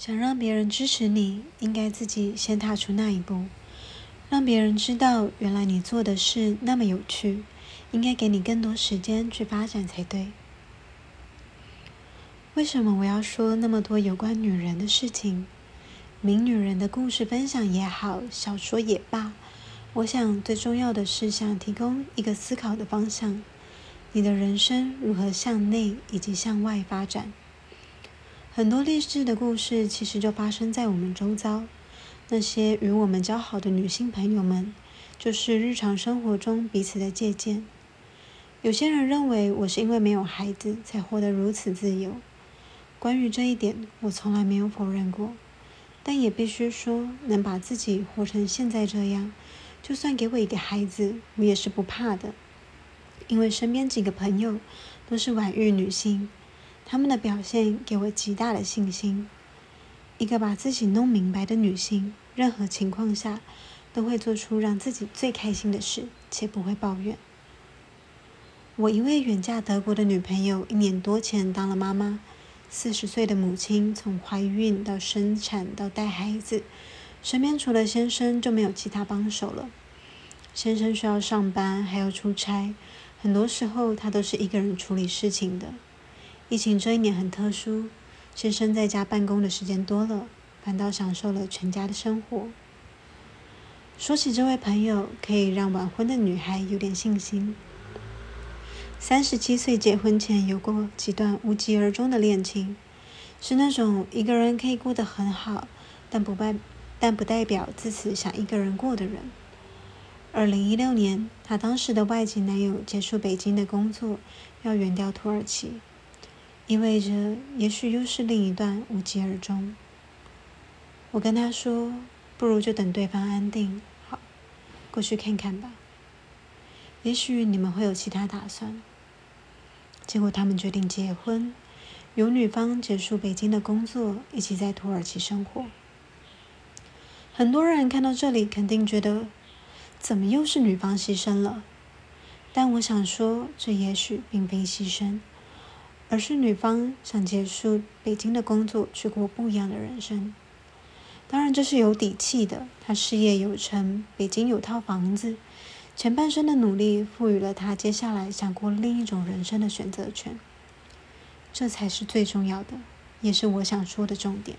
想让别人支持你，应该自己先踏出那一步，让别人知道原来你做的事那么有趣，应该给你更多时间去发展才对。为什么我要说那么多有关女人的事情？名女人的故事分享也好，小说也罢，我想最重要的是想提供一个思考的方向：你的人生如何向内以及向外发展？很多励志的故事其实就发生在我们周遭。那些与我们交好的女性朋友们，就是日常生活中彼此的借鉴。有些人认为我是因为没有孩子才活得如此自由。关于这一点，我从来没有否认过，但也必须说，能把自己活成现在这样，就算给我一个孩子，我也是不怕的，因为身边几个朋友都是晚育女性，他们的表现给我极大的信心。一个把自己弄明白的女性，任何情况下都会做出让自己最开心的事，且不会抱怨。我一位远嫁德国的女朋友，一年多前当了妈妈。四十岁的母亲，从怀孕到生产到带孩子，身边除了先生就没有其他帮手了。先生需要上班，还要出差，很多时候他都是一个人处理事情的。疫情这一年很特殊，先生在家办公的时间多了，反倒享受了全家的生活。说起这位朋友，可以让晚婚的女孩有点信心。三十七岁结婚前有过几段无疾而终的恋情，是那种一个人可以过得很好，但不代但不代表自此想一个人过的人。二零一六年，她当时的外籍男友结束北京的工作，要远调土耳其，意味着也许又是另一段无疾而终。我跟他说，不如就等对方安定好，过去看看吧。也许你们会有其他打算。结果他们决定结婚，由女方结束北京的工作，一起在土耳其生活。很多人看到这里，肯定觉得怎么又是女方牺牲了？但我想说，这也许并非牺牲，而是女方想结束北京的工作，去过不一样的人生。当然，这是有底气的，她事业有成，北京有套房子。前半生的努力赋予了他接下来想过另一种人生的选择权，这才是最重要的，也是我想说的重点。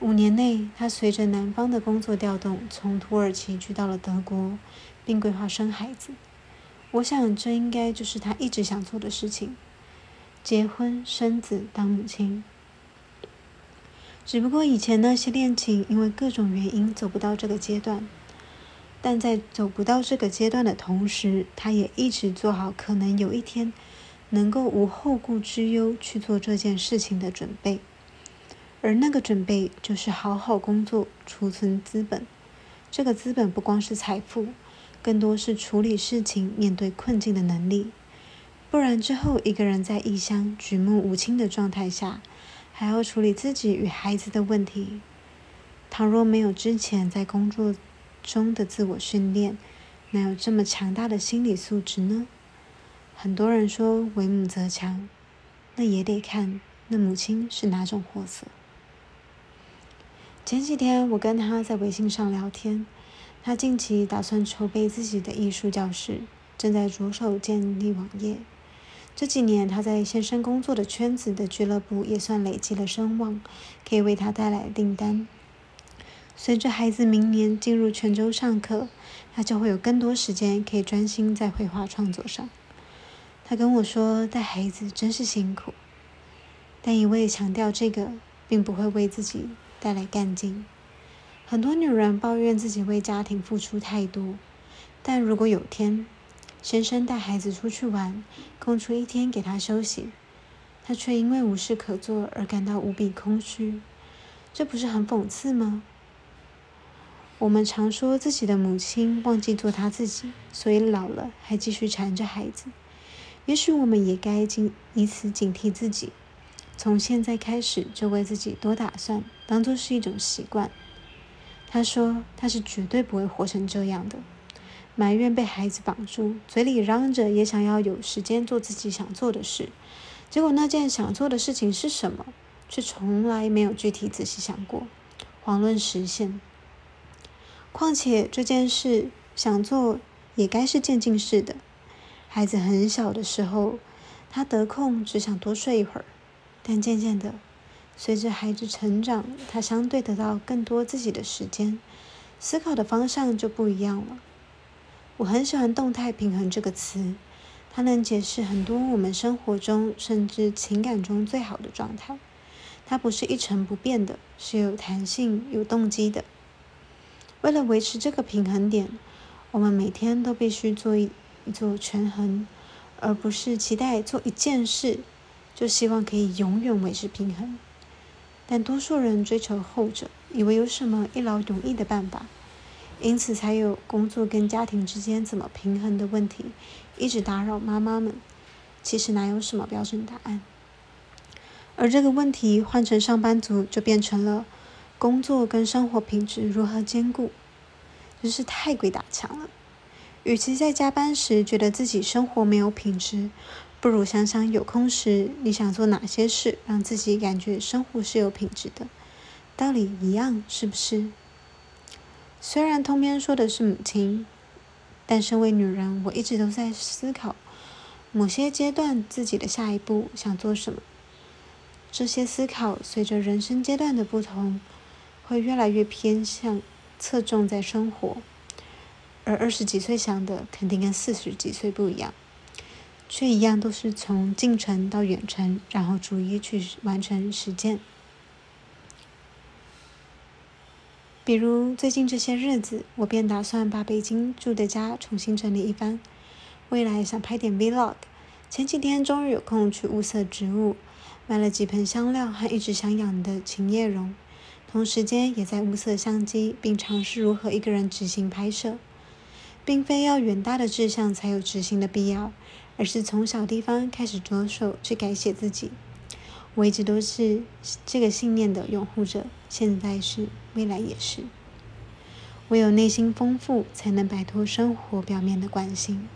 五年内，他随着男方的工作调动，从土耳其去到了德国，并规划生孩子。我想，这应该就是他一直想做的事情：结婚、生子、当母亲。只不过以前那些恋情，因为各种原因走不到这个阶段。但在走不到这个阶段的同时，他也一直做好可能有一天能够无后顾之忧去做这件事情的准备，而那个准备就是好好工作，储存资本。这个资本不光是财富，更多是处理事情、面对困境的能力。不然之后一个人在异乡举目无亲的状态下，还要处理自己与孩子的问题，倘若没有之前在工作。中的自我训练，哪有这么强大的心理素质呢？很多人说为母则强，那也得看那母亲是哪种货色。前几天我跟他在微信上聊天，他近期打算筹备自己的艺术教室，正在着手建立网页。这几年他在先生工作的圈子的俱乐部也算累积了声望，可以为他带来订单。随着孩子明年进入泉州上课，他就会有更多时间可以专心在绘画创作上。他跟我说，带孩子真是辛苦，但一味强调这个，并不会为自己带来干劲。很多女人抱怨自己为家庭付出太多，但如果有天先生带孩子出去玩，空出一天给他休息，他却因为无事可做而感到无比空虚，这不是很讽刺吗？我们常说自己的母亲忘记做她自己，所以老了还继续缠着孩子。也许我们也该警以此警惕自己，从现在开始就为自己多打算，当做是一种习惯。他说他是绝对不会活成这样的，埋怨被孩子绑住，嘴里嚷着也想要有时间做自己想做的事。结果那件想做的事情是什么？却从来没有具体仔细想过，遑论实现。况且这件事想做，也该是渐进式的。孩子很小的时候，他得空只想多睡一会儿，但渐渐的，随着孩子成长，他相对得到更多自己的时间，思考的方向就不一样了。我很喜欢“动态平衡”这个词，它能解释很多我们生活中甚至情感中最好的状态。它不是一成不变的，是有弹性、有动机的。为了维持这个平衡点，我们每天都必须做一做权衡，而不是期待做一件事就希望可以永远维持平衡。但多数人追求后者，以为有什么一劳永逸的办法。因此，才有工作跟家庭之间怎么平衡的问题，一直打扰妈妈们。其实哪有什么标准答案？而这个问题换成上班族，就变成了工作跟生活品质如何兼顾，真是太鬼打墙了。与其在加班时觉得自己生活没有品质，不如想想有空时你想做哪些事，让自己感觉生活是有品质的。道理一样，是不是？虽然通篇说的是母亲，但身为女人，我一直都在思考某些阶段自己的下一步想做什么。这些思考随着人生阶段的不同，会越来越偏向侧重在生活，而二十几岁想的肯定跟四十几岁不一样，却一样都是从近程到远程，然后逐一去完成实践。比如最近这些日子，我便打算把北京住的家重新整理一番。未来想拍点 vlog。前几天终于有空去物色植物，买了几盆香料和一直想养的琴叶榕。同时间也在物色相机，并尝试如何一个人执行拍摄。并非要远大的志向才有执行的必要，而是从小地方开始着手去改写自己。我一直都是这个信念的拥护者，现在是，未来也是。唯有内心丰富，才能摆脱生活表面的惯性。